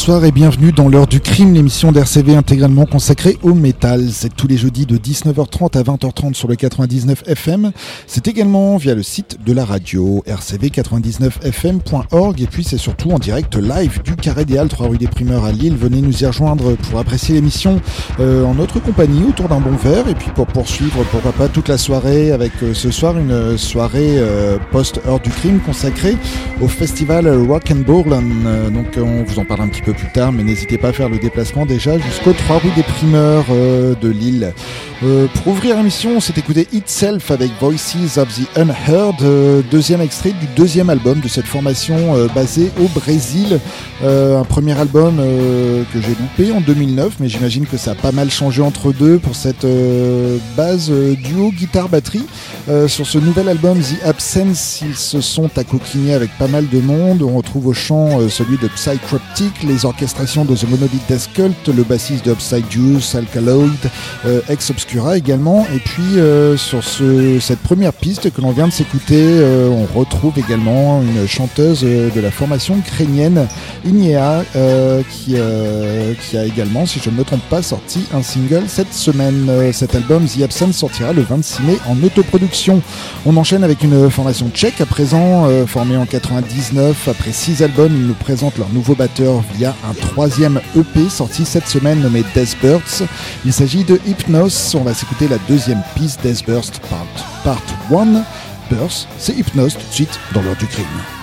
bonsoir et bienvenue dans l'heure du crime, l'émission d'RCV intégralement consacrée au métal. C'est tous les jeudis de 19h30 à 20h30 sur le 99 FM. C'est également via le site de la radio rcv99fm.org et puis c'est surtout en direct live du Carré des Halles, 3 rue des Primeurs à Lille. Venez nous y rejoindre pour apprécier l'émission euh, en notre compagnie autour d'un bon verre et puis pour poursuivre pourquoi pas toute la soirée avec euh, ce soir une soirée euh, post-heure du crime consacrée au festival Rock and Ball. donc on vous en parle un petit peu plus tard, mais n'hésitez pas à faire le déplacement déjà jusqu'au 3 rue des Primeurs euh, de Lille. Euh, pour ouvrir l'émission, on s'est écouté Itself avec Voices of the Unheard, euh, deuxième extrait du deuxième album de cette formation basée au Brésil. un premier album que j'ai loupé en 2009, mais j'imagine que ça a pas mal changé entre deux pour cette base duo guitare-batterie. sur ce nouvel album, The Absence, ils se sont accoquignés avec pas mal de monde. On retrouve au chant celui de Psychroptic, les orchestrations de The Monolith Death Cult, le bassiste de Upside Juice, Alkaloid, euh, Ex Obscura également. Et puis euh, sur ce, cette première piste que l'on vient de s'écouter, euh, on retrouve également une chanteuse de la formation ukrainienne, Ignea, qui, a également, si je ne me trompe pas, sorti un single cette semaine. Cet album, The Absence, sortira le 26 mai en autoproduction. On enchaîne avec une formation tchèque à présent, formée en 99. Après six albums, ils nous présentent leur nouveau batteur via un troisième EP sorti cette semaine nommé Death Bursts. Il s'agit de Hypnos. On va s'écouter la deuxième piste Death Burst Part, part 1. Burst, c'est Hypnos tout de suite dans l'heure du crime.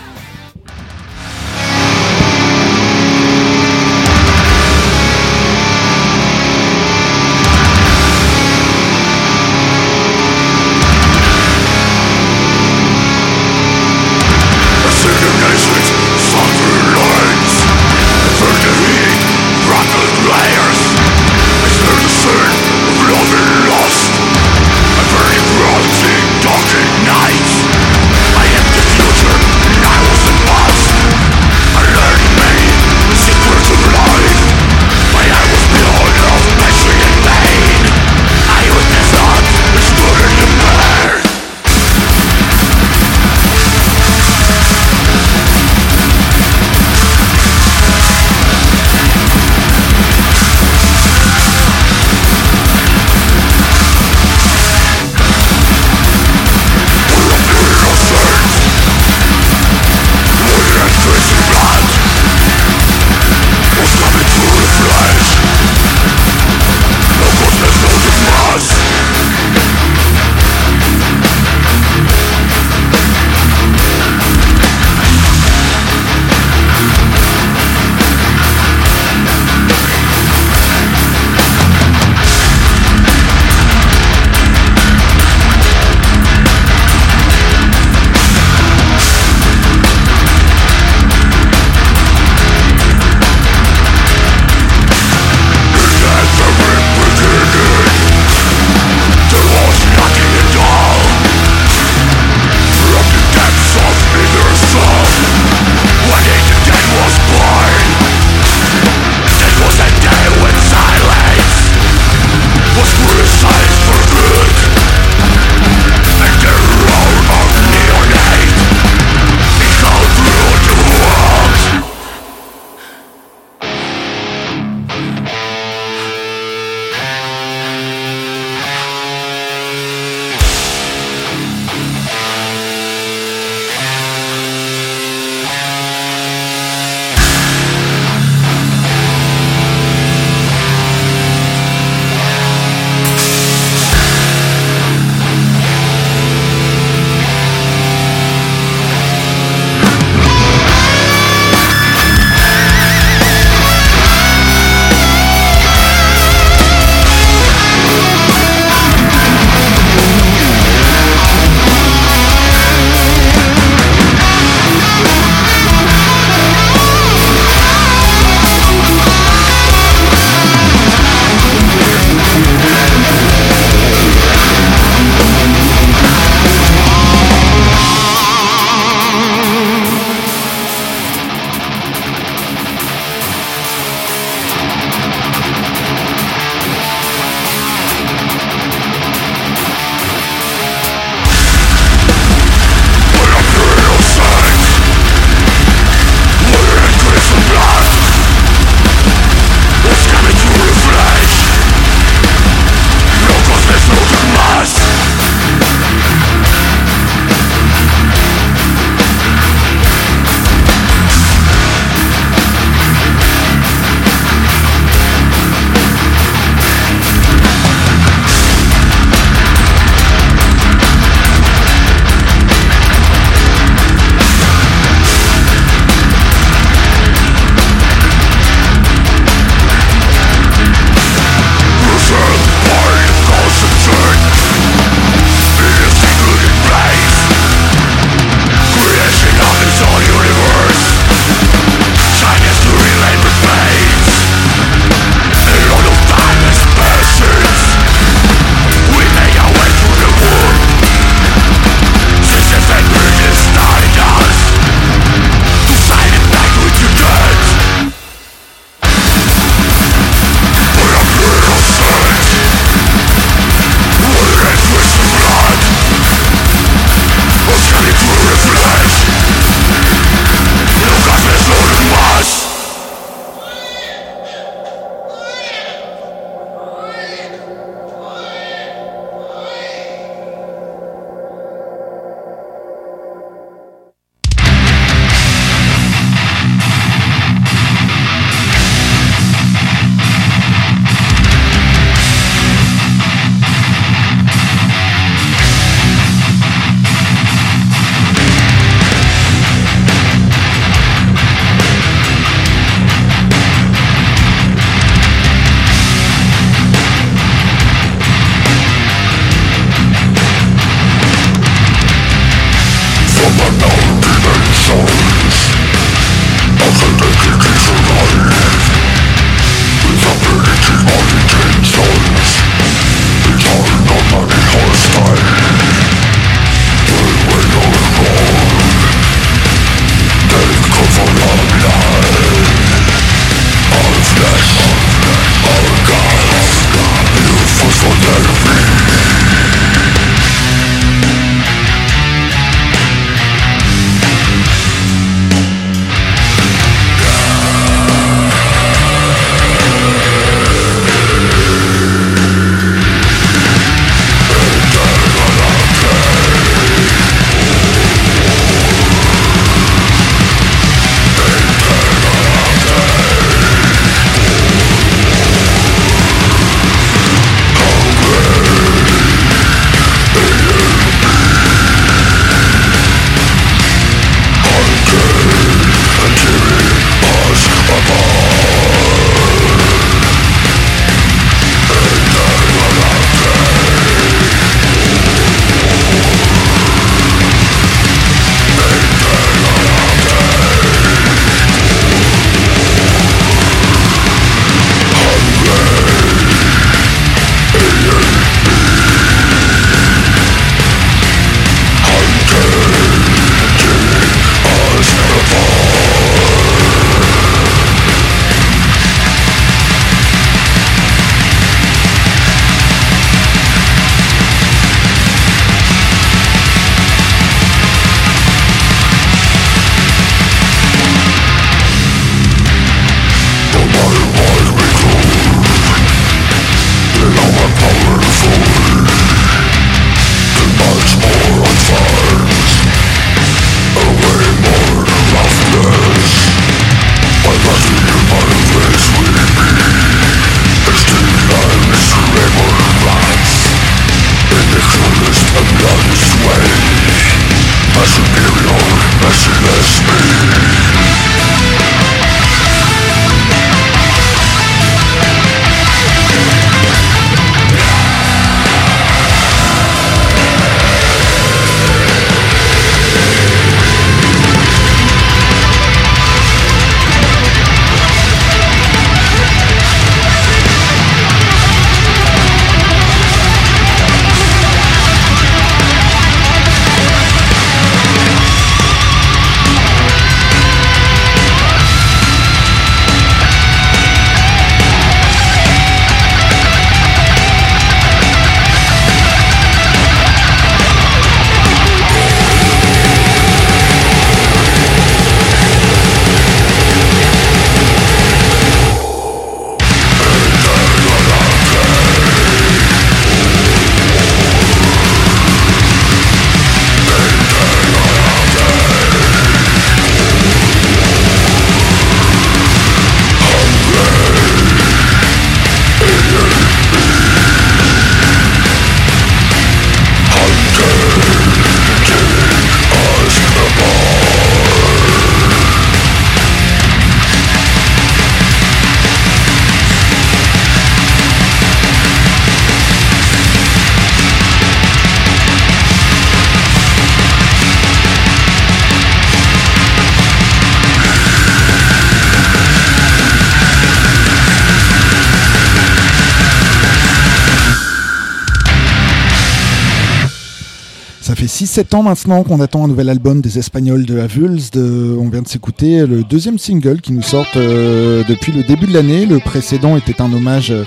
7 ans maintenant qu'on attend un nouvel album des Espagnols de Avuls. On vient de s'écouter le deuxième single qui nous sort euh, depuis le début de l'année. Le précédent était un hommage euh,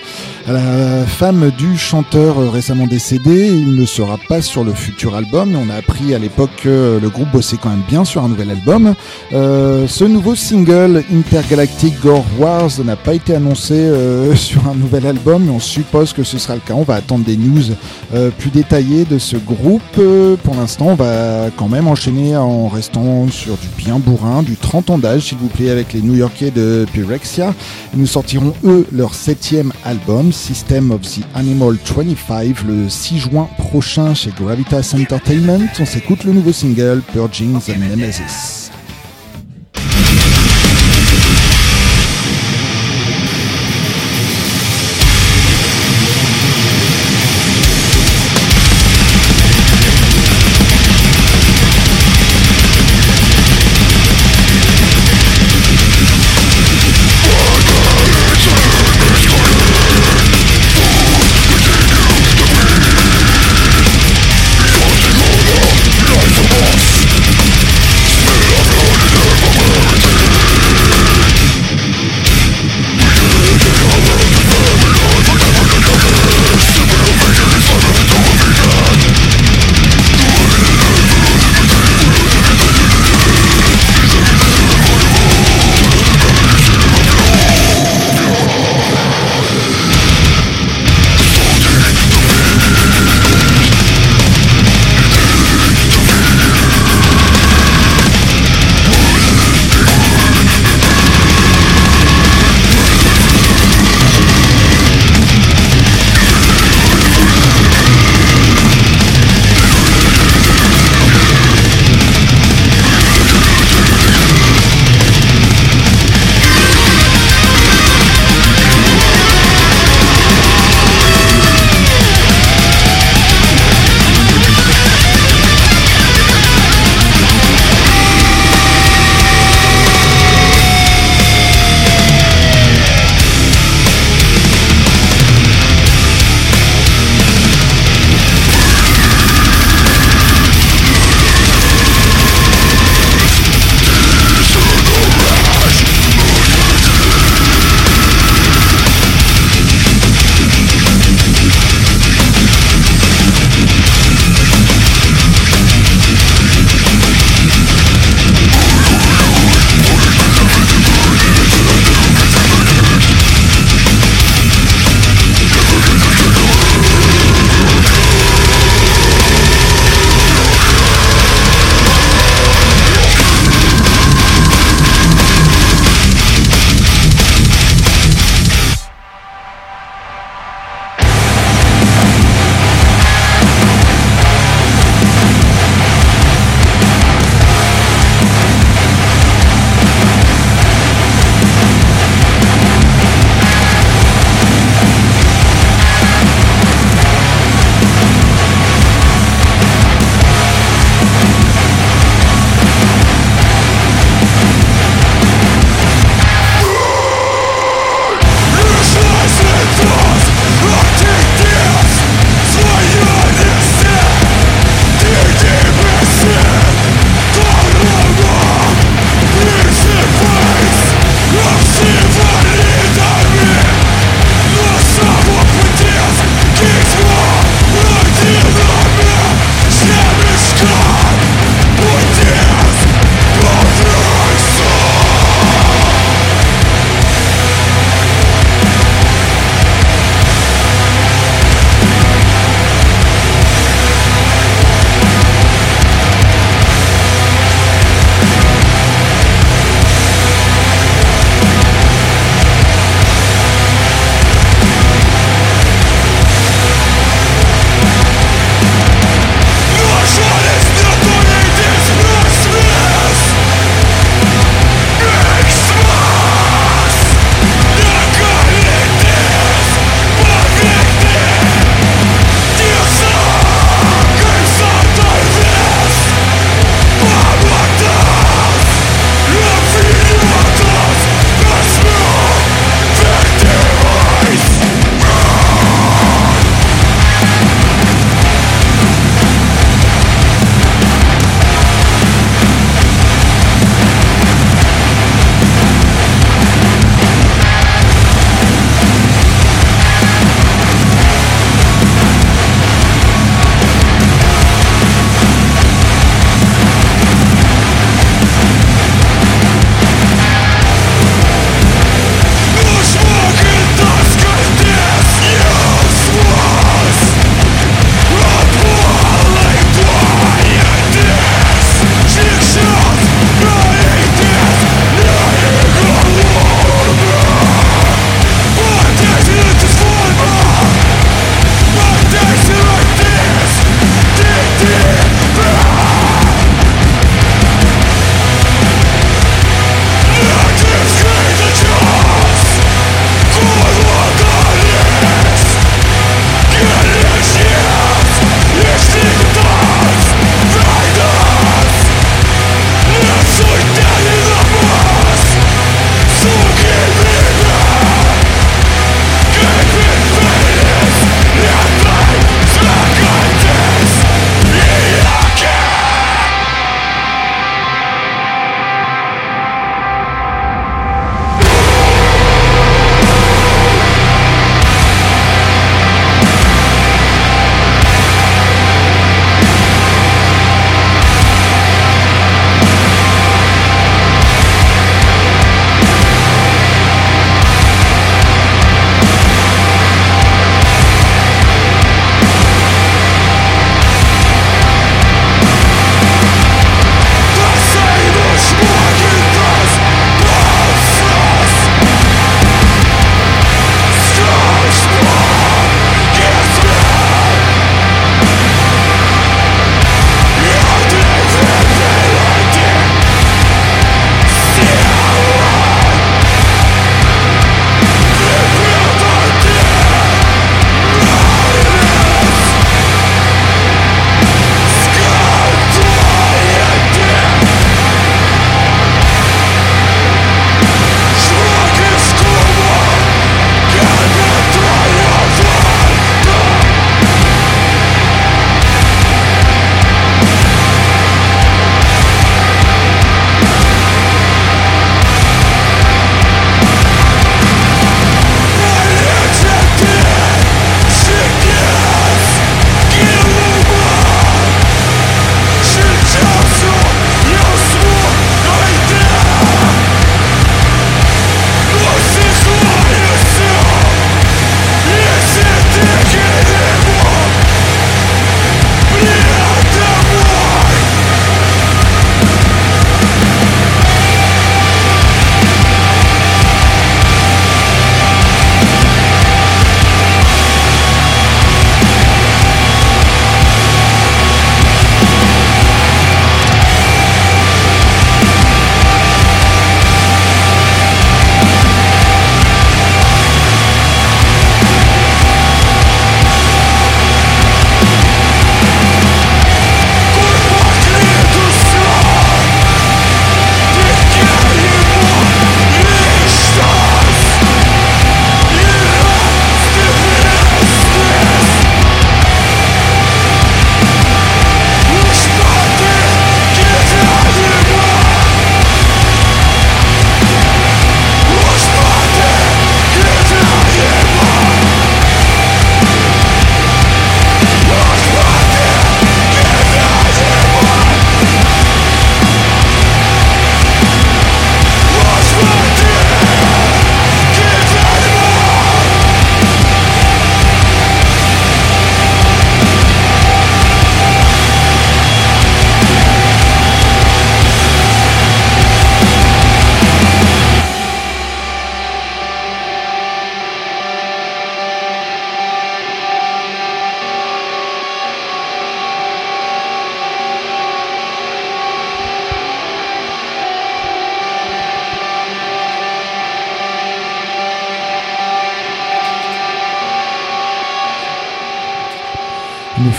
à la femme du chanteur euh, récemment décédé. Il ne sera pas sur le futur album. On a appris à l'époque que le groupe bossait quand même bien sur un nouvel album. ce nouveau single Intergalactic Gore Wars n'a pas été annoncé sur un nouvel album, mais on suppose que ce sera le cas. On va attendre des news plus détaillées de ce groupe. L'instant, on va quand même enchaîner en restant sur du bien bourrin, du 30 ans d'âge, s'il vous plaît, avec les New-Yorkais de Pyrexia. Nous sortiront, eux, leur septième album, System of the Animal 25, le 6 juin prochain chez Gravitas Entertainment. On s'écoute le nouveau single, Purging the Nemesis.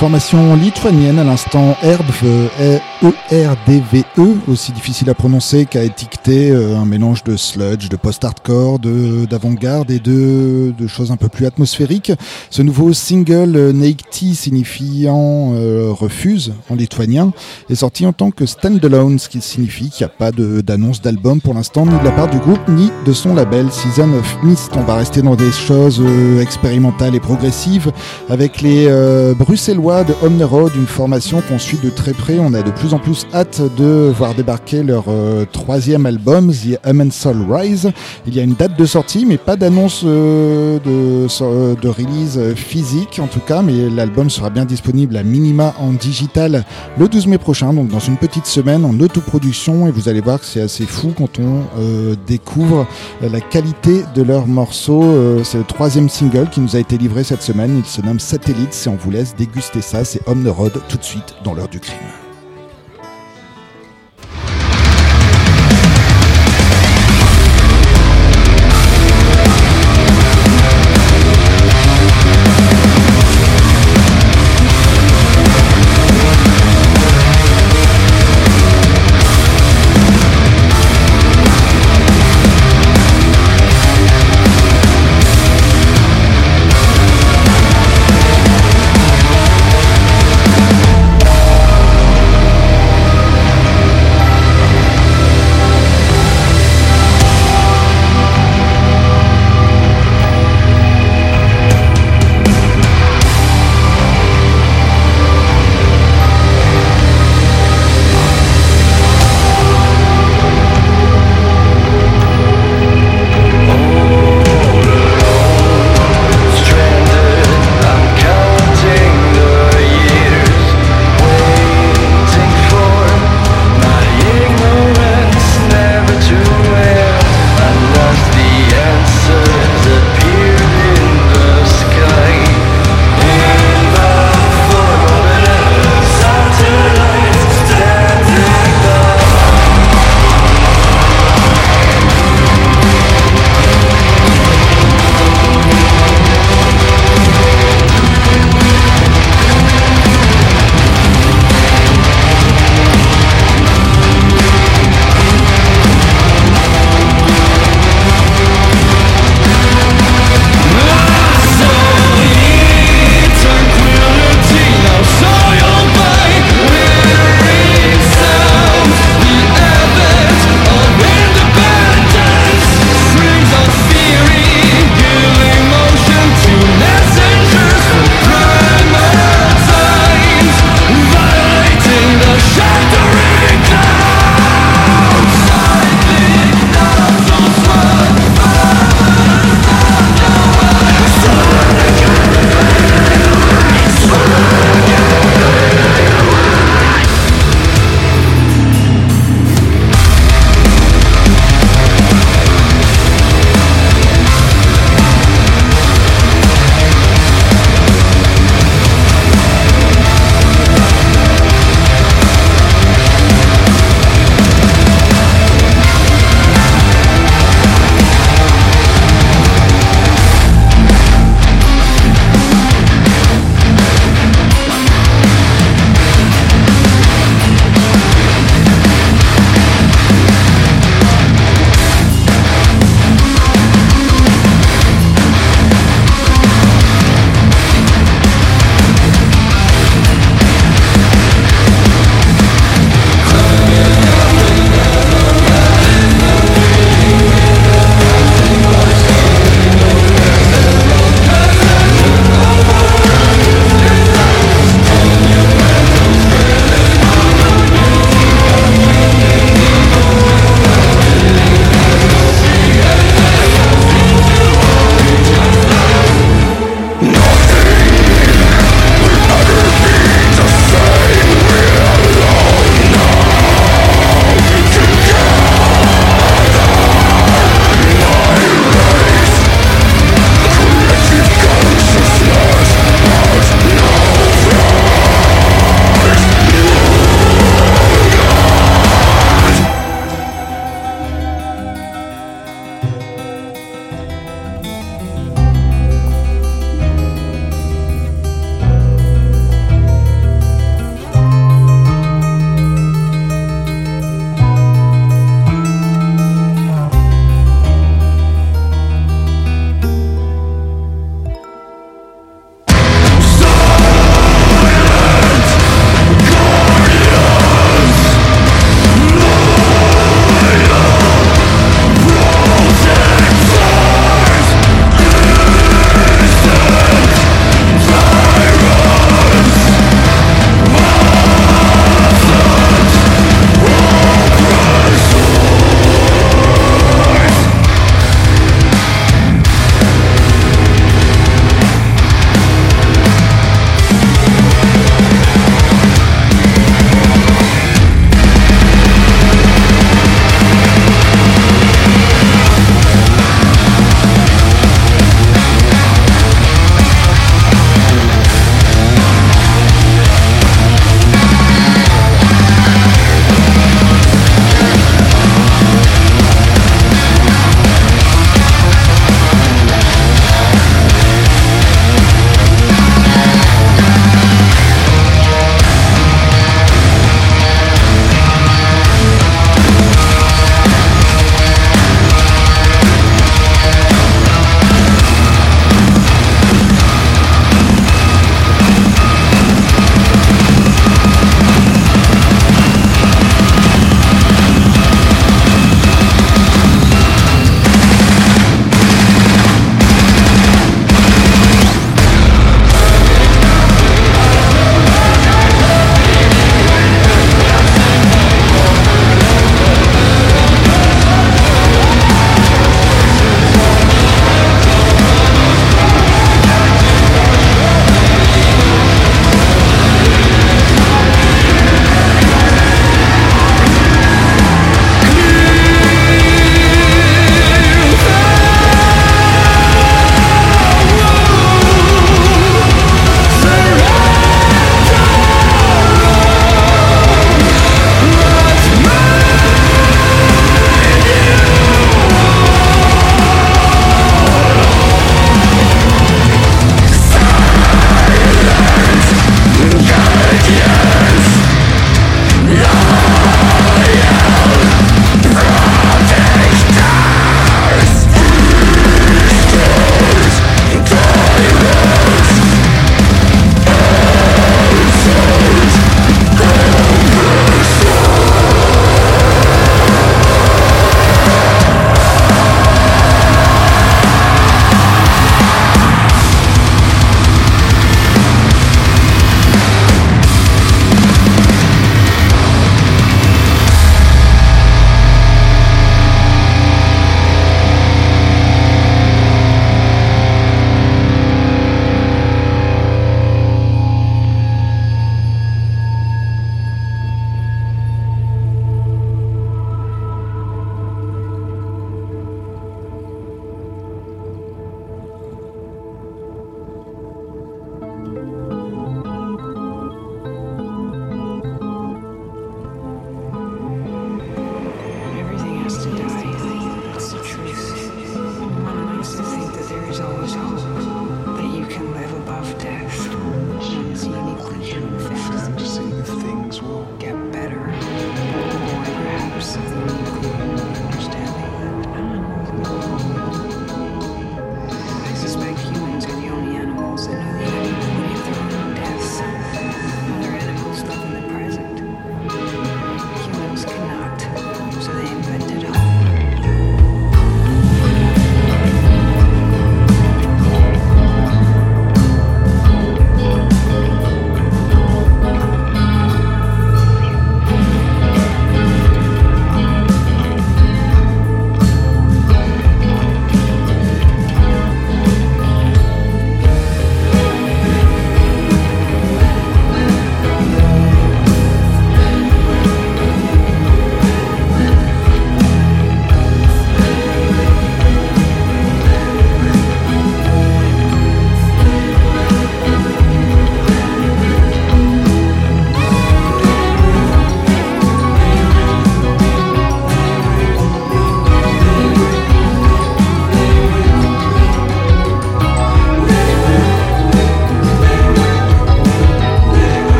Formation lituanienne à l'instant ERDVE, E-R-D-V-E, aussi difficile à prononcer qu'à étiqueter, euh, un mélange de sludge, de post-hardcore, d'avant-garde et de, de, choses un peu plus atmosphériques. Ce nouveau single, euh, Neikti, signifiant euh, refuse en lituanien, est sorti en tant que standalone, ce qui signifie qu'il n'y a pas d'annonce d'album pour l'instant, ni de la part du groupe, ni de son label Season of Mist. On va rester dans des choses expérimentales et progressives avec les Bruxellois de Road, une formation qu'on suit de très près. On a de plus en plus hâte de voir débarquer leur euh, troisième album, The Human Soul Rise. Il y a une date de sortie, mais pas d'annonce euh, de, euh, de, release physique en tout cas, mais l'album sera bien disponible à minima en digital le 12 mai prochain, donc dans une petite semaine en autoproduction, et vous allez voir que c'est assez fou quand on découvre la qualité de leurs morceaux. c'est le troisième single qui nous a été livré cette semaine, il se nomme Satellites, et on vous laisse déguster ça, c'est the Road tout de suite dans l'heure du crime.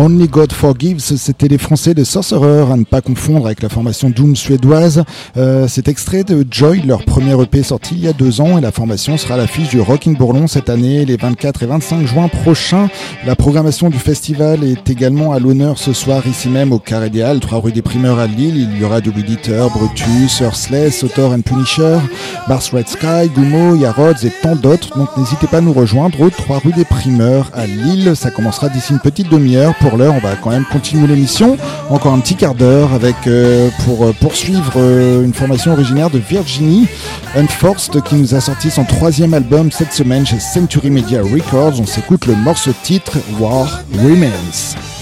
Only God Forgives, c'était les Français de Sorcerer, à ne pas confondre avec la formation Doom suédoise. Euh, c'est extrait de Joy, leur premier EP sorti il y a deux ans, et la formation sera à l'affiche du Rockin' Bourlon cette année, les 24 et 25 juin prochains. La programmation du festival est également à l'honneur ce soir ici même au Carré des Halles, 3 rue des Primeurs à Lille. Il y aura du Eater, Brutus, Earthless, Autor and Punisher, Bars Red Sky, Gumo, Yarods et tant d'autres. Donc n'hésitez pas à nous rejoindre au 3 rue des Primeurs à Lille. Ça commencera d'ici une petite demi-heure on va quand même continuer l'émission. Encore un petit quart d'heure avec euh, pour euh, poursuivre euh, une formation originaire de Virginie, Unforced, qui nous a sorti son troisième album cette semaine chez Century Media Records. On s'écoute le morceau titre War Remains.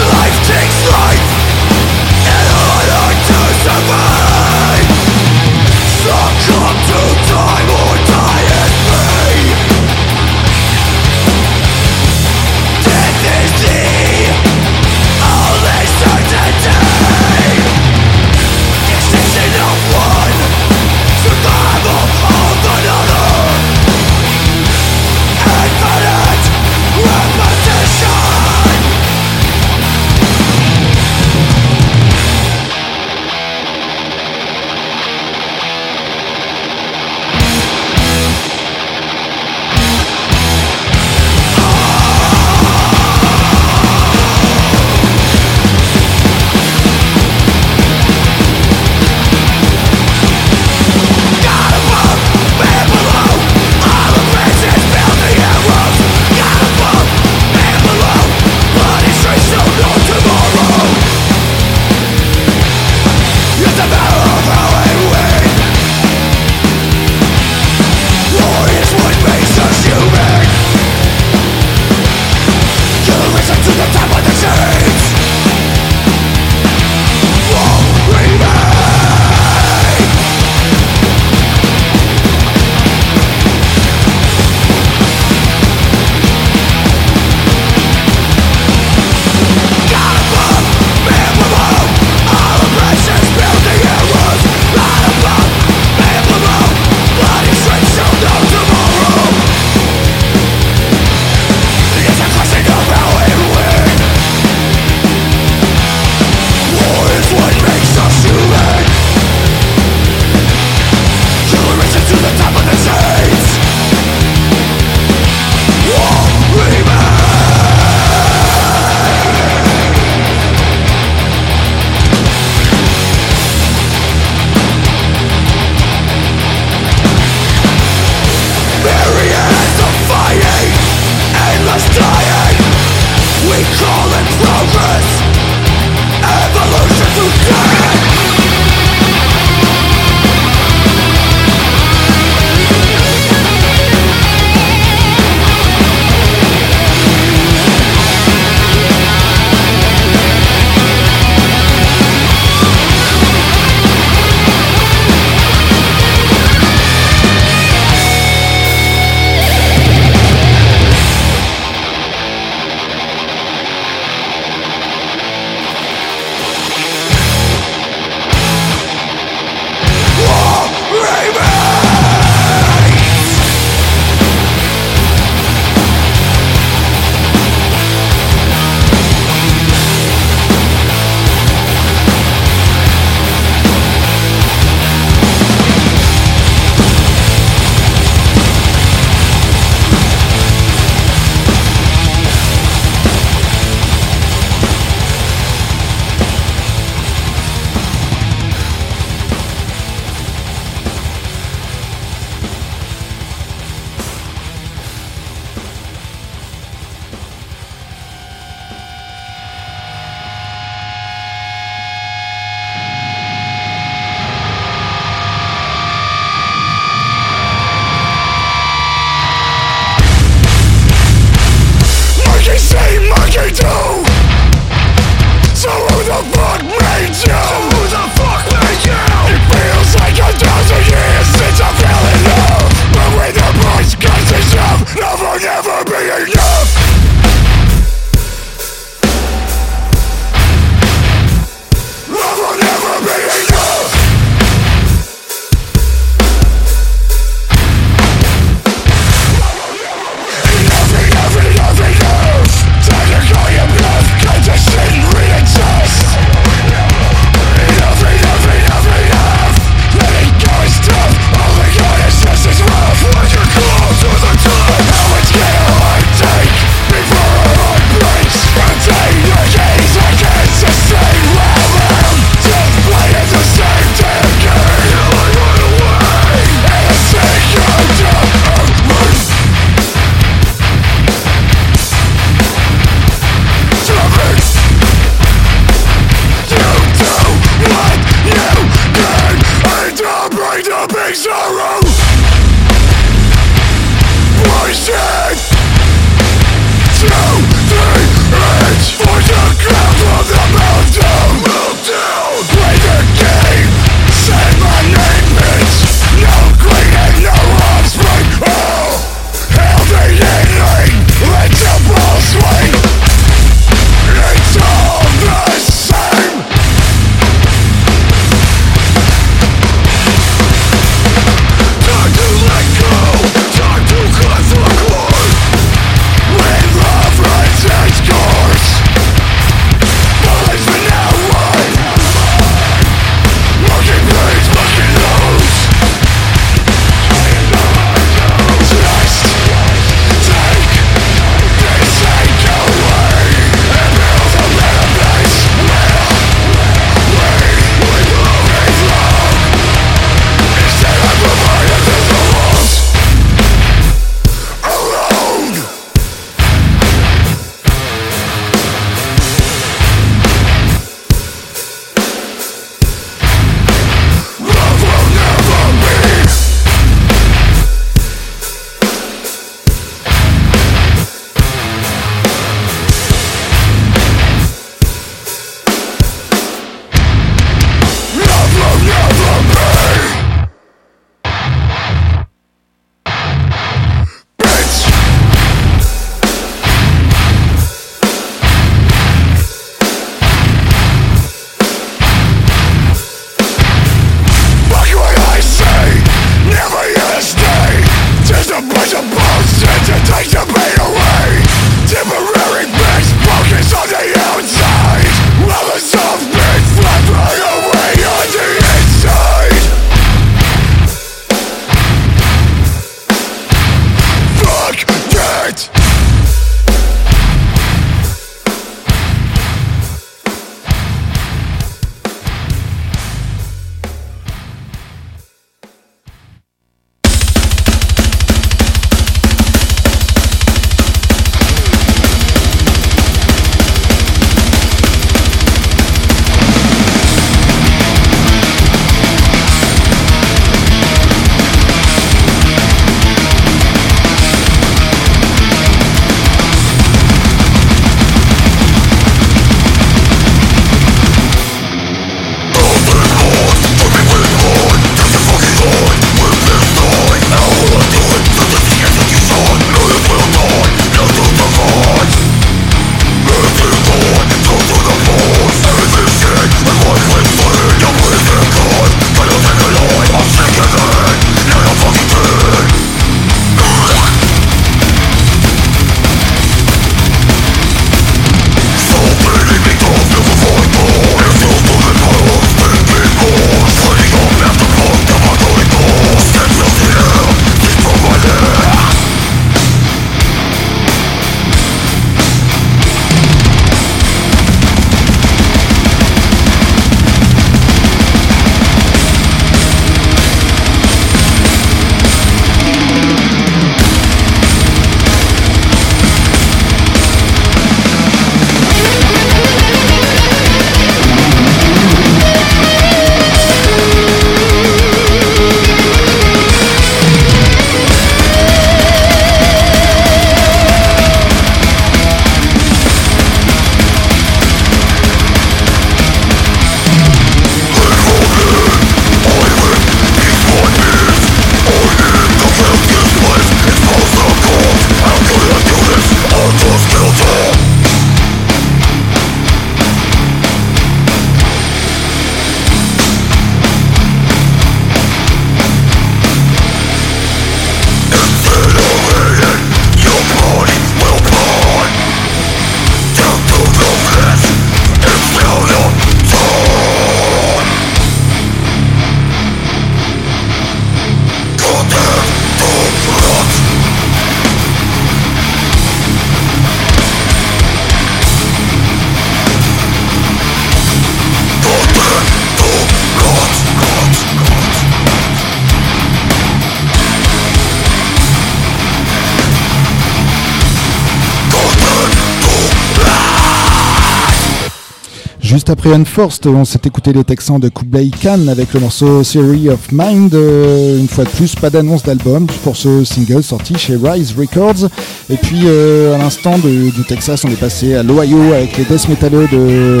Juste après Unforced, on s'est écouté les Texans de Kublai Khan avec le morceau Theory of Mind. Euh, une fois de plus, pas d'annonce d'album pour ce single sorti chez Rise Records. Et puis euh, à l'instant du Texas, on est passé à l'Ohio avec les death metaleux de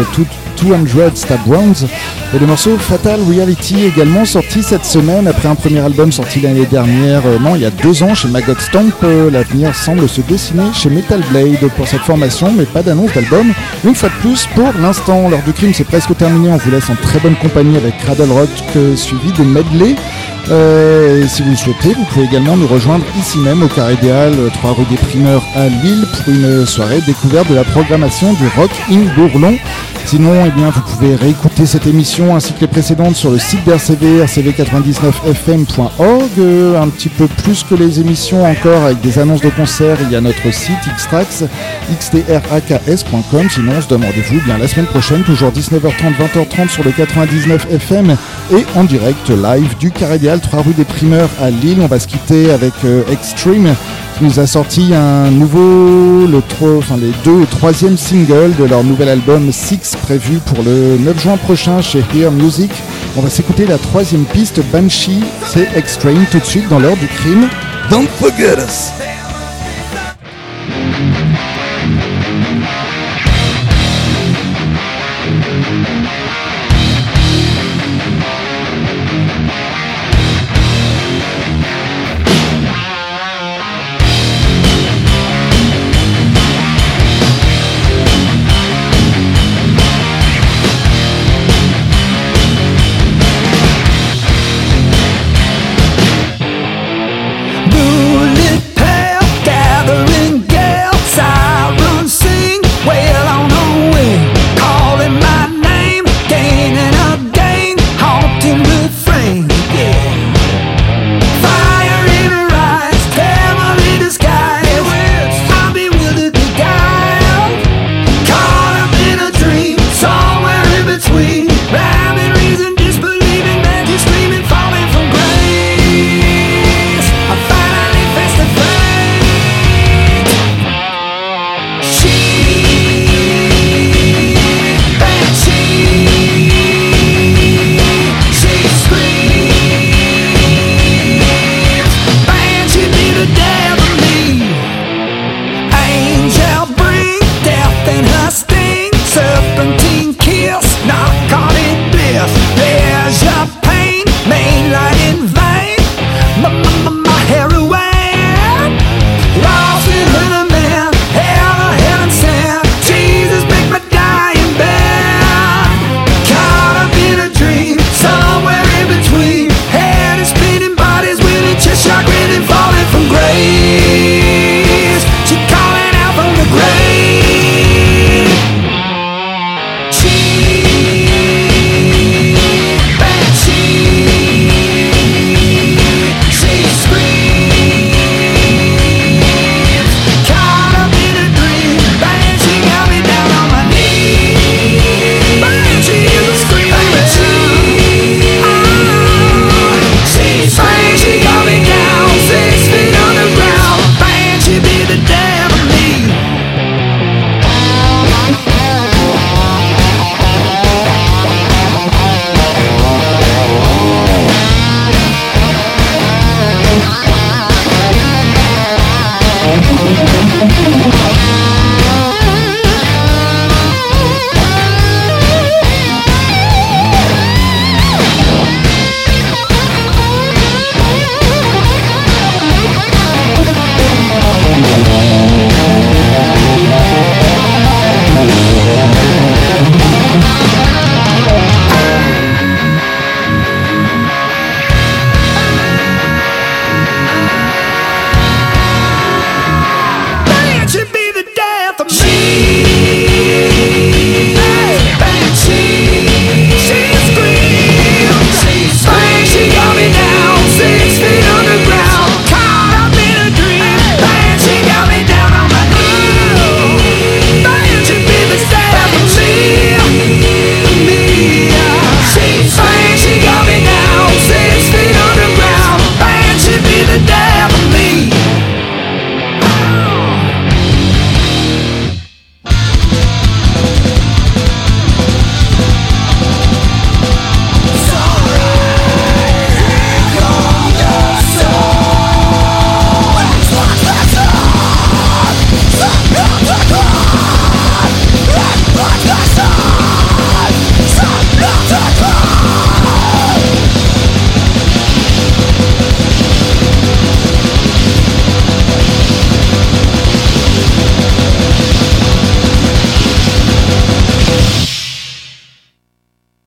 200 Stab Rounds. Et le morceau Fatal Reality également sorti cette semaine après un premier album sorti l'année dernière, euh, non il y a deux ans chez Maggot Stomp. L'avenir semble se dessiner chez Metal Blade pour cette formation, mais pas d'annonce d'album. Une fois de plus pour l'instant du crime, c'est presque terminé. On vous laisse en très bonne compagnie avec Cradle Rock, suivi de Medley. Euh, si vous le souhaitez, vous pouvez également nous rejoindre ici même au Carré Idéal, 3 rue des Primeurs à Lille, pour une soirée découverte de la programmation du Rock in Bourlon. Sinon, eh bien, vous pouvez réécouter cette émission ainsi que les précédentes sur le site d'RCV, rcv99fm.org. Euh, un petit peu plus que les émissions encore avec des annonces de concerts, il y a notre site xtrax, xtraks.com. Sinon, on se donne rendez-vous bien la semaine prochaine, toujours 19h30, 20h30 sur le 99 FM et en direct live du Carédial, 3 rue des Primeurs à Lille. On va se quitter avec euh, Extreme nous a sorti un nouveau, le enfin les deux troisième single de leur nouvel album Six prévu pour le 9 juin prochain chez Hear Music. On va s'écouter la troisième piste Banshee, c'est Extreme tout de suite dans l'heure du crime. Don't forget us.